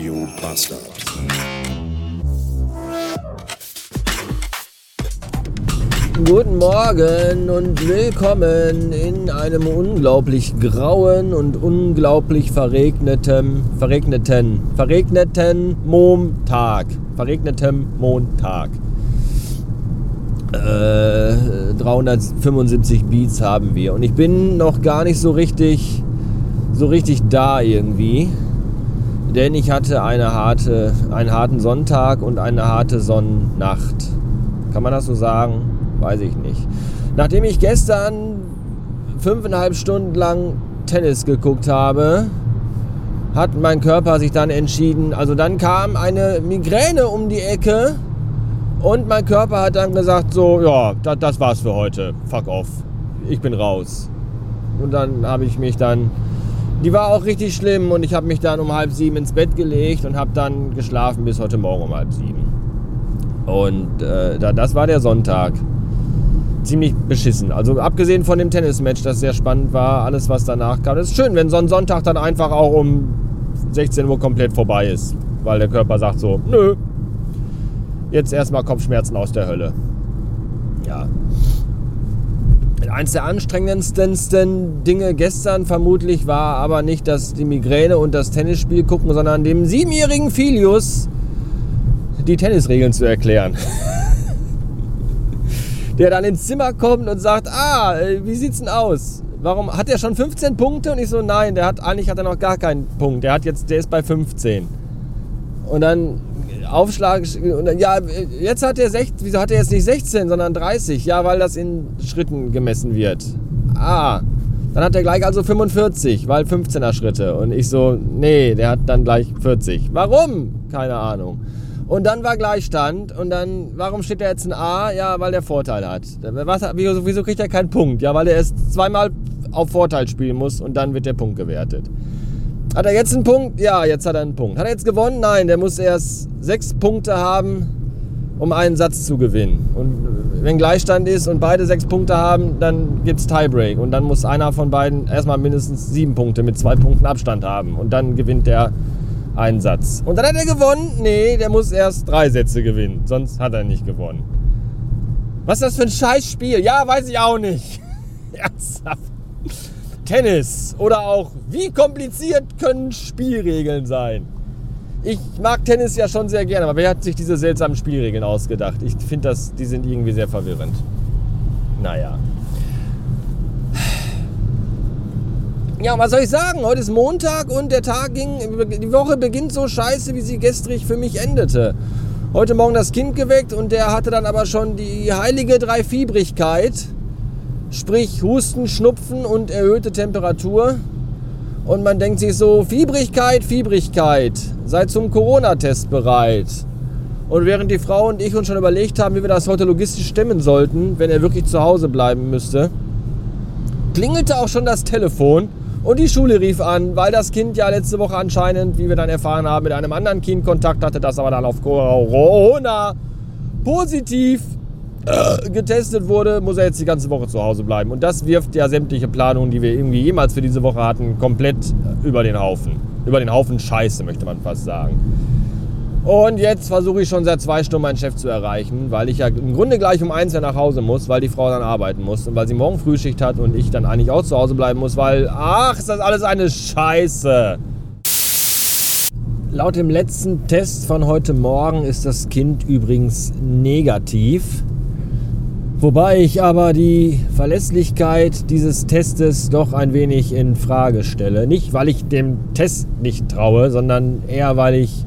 Radio Bastard. Guten Morgen und willkommen in einem unglaublich grauen und unglaublich verregnetem, verregneten, verregneten Montag. Verregnetem Montag. Äh, 375 Beats haben wir und ich bin noch gar nicht so richtig, so richtig da irgendwie, denn ich hatte eine harte, einen harten Sonntag und eine harte Sonnennacht. Kann man das so sagen? Weiß ich nicht. Nachdem ich gestern fünfeinhalb Stunden lang Tennis geguckt habe, hat mein Körper sich dann entschieden, also dann kam eine Migräne um die Ecke und mein Körper hat dann gesagt, so, ja, das, das war's für heute, fuck off, ich bin raus. Und dann habe ich mich dann, die war auch richtig schlimm und ich habe mich dann um halb sieben ins Bett gelegt und habe dann geschlafen bis heute Morgen um halb sieben. Und äh, das war der Sonntag ziemlich beschissen. Also abgesehen von dem Tennismatch, das sehr spannend war, alles was danach kam. Es ist schön, wenn so ein Sonntag dann einfach auch um 16 Uhr komplett vorbei ist. Weil der Körper sagt so, nö, jetzt erstmal Kopfschmerzen aus der Hölle. Ja. Eins der anstrengendsten Dinge gestern vermutlich war aber nicht das, die Migräne und das Tennisspiel gucken, sondern dem siebenjährigen Filius die Tennisregeln zu erklären. der dann ins Zimmer kommt und sagt, ah, wie sieht's denn aus? Warum hat er schon 15 Punkte? Und ich so, nein, der hat eigentlich hat er noch gar keinen Punkt. Der hat jetzt, der ist bei 15. Und dann Aufschlag, und dann, ja, jetzt hat er 16, wieso hat er jetzt nicht 16, sondern 30? Ja, weil das in Schritten gemessen wird. Ah, dann hat er gleich also 45, weil 15er Schritte. Und ich so, nee, der hat dann gleich 40. Warum? Keine Ahnung. Und dann war Gleichstand und dann, warum steht da jetzt ein A? Ja, weil der Vorteil hat. Was, wieso, wieso kriegt er keinen Punkt? Ja, weil er erst zweimal auf Vorteil spielen muss und dann wird der Punkt gewertet. Hat er jetzt einen Punkt? Ja, jetzt hat er einen Punkt. Hat er jetzt gewonnen? Nein, der muss erst sechs Punkte haben, um einen Satz zu gewinnen. Und wenn Gleichstand ist und beide sechs Punkte haben, dann gibt es Tiebreak. Und dann muss einer von beiden erstmal mindestens sieben Punkte mit zwei Punkten Abstand haben. Und dann gewinnt der einen Satz. Und dann hat er gewonnen. Nee, der muss erst drei Sätze gewinnen. Sonst hat er nicht gewonnen. Was ist das für ein Scheißspiel? Ja, weiß ich auch nicht. Ernsthaft. Tennis. Oder auch, wie kompliziert können Spielregeln sein? Ich mag Tennis ja schon sehr gerne, aber wer hat sich diese seltsamen Spielregeln ausgedacht? Ich finde, die sind irgendwie sehr verwirrend. Naja. Ja, was soll ich sagen? Heute ist Montag und der Tag ging, die Woche beginnt so scheiße, wie sie gestrig für mich endete. Heute Morgen das Kind geweckt und der hatte dann aber schon die heilige Dreifiebrigkeit, sprich Husten, Schnupfen und erhöhte Temperatur. Und man denkt sich so, Fiebrigkeit, Fiebrigkeit, sei zum Corona-Test bereit. Und während die Frau und ich uns schon überlegt haben, wie wir das heute logistisch stemmen sollten, wenn er wirklich zu Hause bleiben müsste, klingelte auch schon das Telefon und die Schule rief an, weil das Kind ja letzte Woche anscheinend, wie wir dann erfahren haben, mit einem anderen Kind Kontakt hatte, das aber dann auf Corona positiv äh, getestet wurde, muss er jetzt die ganze Woche zu Hause bleiben. Und das wirft ja sämtliche Planungen, die wir irgendwie jemals für diese Woche hatten, komplett über den Haufen. Über den Haufen Scheiße, möchte man fast sagen. Und jetzt versuche ich schon seit zwei Stunden meinen Chef zu erreichen, weil ich ja im Grunde gleich um eins ja nach Hause muss, weil die Frau dann arbeiten muss und weil sie morgen Frühschicht hat und ich dann eigentlich auch zu Hause bleiben muss, weil, ach, ist das alles eine Scheiße. Laut dem letzten Test von heute Morgen ist das Kind übrigens negativ. Wobei ich aber die Verlässlichkeit dieses Testes doch ein wenig in Frage stelle. Nicht, weil ich dem Test nicht traue, sondern eher, weil ich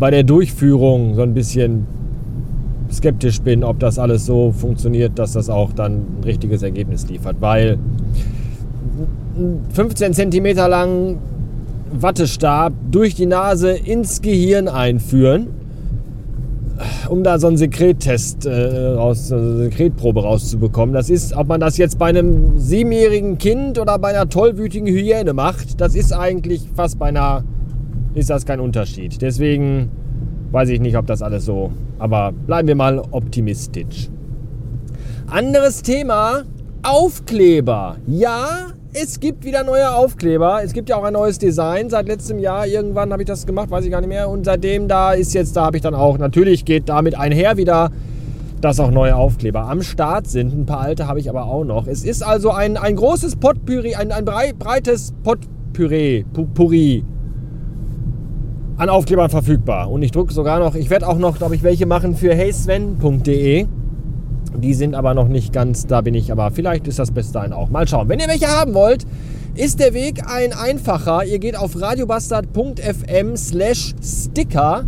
bei der Durchführung so ein bisschen skeptisch bin, ob das alles so funktioniert, dass das auch dann ein richtiges Ergebnis liefert. Weil 15 cm lang Wattestab durch die Nase ins Gehirn einführen, um da so einen Sekrettest äh, raus, eine Sekretprobe rauszubekommen. Das ist, ob man das jetzt bei einem siebenjährigen Kind oder bei einer tollwütigen Hyäne macht, das ist eigentlich fast bei einer ist das kein Unterschied. Deswegen weiß ich nicht, ob das alles so. Aber bleiben wir mal optimistisch. Anderes Thema. Aufkleber. Ja, es gibt wieder neue Aufkleber. Es gibt ja auch ein neues Design. Seit letztem Jahr irgendwann habe ich das gemacht, weiß ich gar nicht mehr. Und seitdem da ist jetzt, da habe ich dann auch, natürlich geht damit einher wieder, dass auch neue Aufkleber am Start sind. Ein paar alte habe ich aber auch noch. Es ist also ein, ein großes Potpüree, ein, ein breites Potpüree, Puri an Aufklebern verfügbar. Und ich drucke sogar noch, ich werde auch noch, glaube ich, welche machen für heysven.de. Die sind aber noch nicht ganz, da bin ich, aber vielleicht ist das bis dahin auch. Mal schauen. Wenn ihr welche haben wollt, ist der Weg ein einfacher. Ihr geht auf radiobastard.fm slash sticker.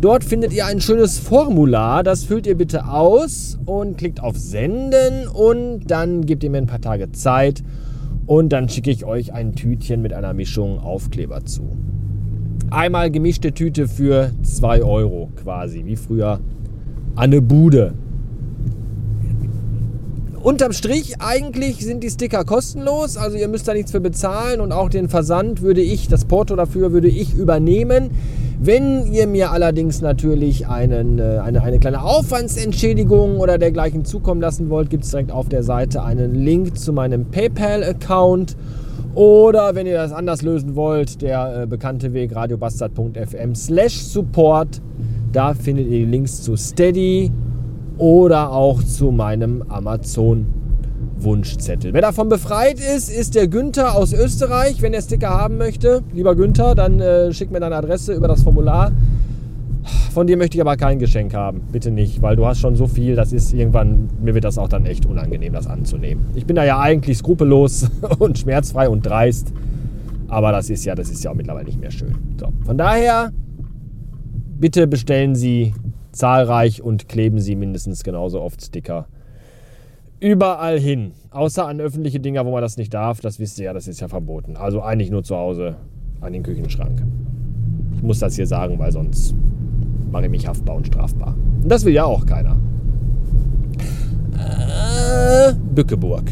Dort findet ihr ein schönes Formular. Das füllt ihr bitte aus und klickt auf Senden und dann gebt ihr mir ein paar Tage Zeit und dann schicke ich euch ein Tütchen mit einer Mischung Aufkleber zu. Einmal gemischte Tüte für 2 Euro quasi, wie früher an eine Bude. Unterm Strich, eigentlich sind die Sticker kostenlos, also ihr müsst da nichts für bezahlen und auch den Versand würde ich, das Porto dafür würde ich übernehmen. Wenn ihr mir allerdings natürlich einen, äh, eine, eine kleine Aufwandsentschädigung oder dergleichen zukommen lassen wollt, gibt es direkt auf der Seite einen Link zu meinem PayPal-Account. Oder wenn ihr das anders lösen wollt, der äh, bekannte Weg radiobastard.fm slash support. Da findet ihr die Links zu Steady oder auch zu meinem Amazon Wunschzettel. Wer davon befreit ist, ist der Günther aus Österreich. Wenn er Sticker haben möchte, lieber Günther, dann äh, schickt mir deine Adresse über das Formular. Von dir möchte ich aber kein Geschenk haben. Bitte nicht, weil du hast schon so viel, das ist irgendwann, mir wird das auch dann echt unangenehm, das anzunehmen. Ich bin da ja eigentlich skrupellos und schmerzfrei und dreist. Aber das ist ja, das ist ja auch mittlerweile nicht mehr schön. So, von daher, bitte bestellen Sie zahlreich und kleben Sie mindestens genauso oft Sticker. Überall hin. Außer an öffentliche Dinger, wo man das nicht darf. Das wisst ihr ja, das ist ja verboten. Also eigentlich nur zu Hause an den Küchenschrank. Ich muss das hier sagen, weil sonst mache ich mich haftbar und strafbar. Und das will ja auch keiner. Äh, Bückeburg.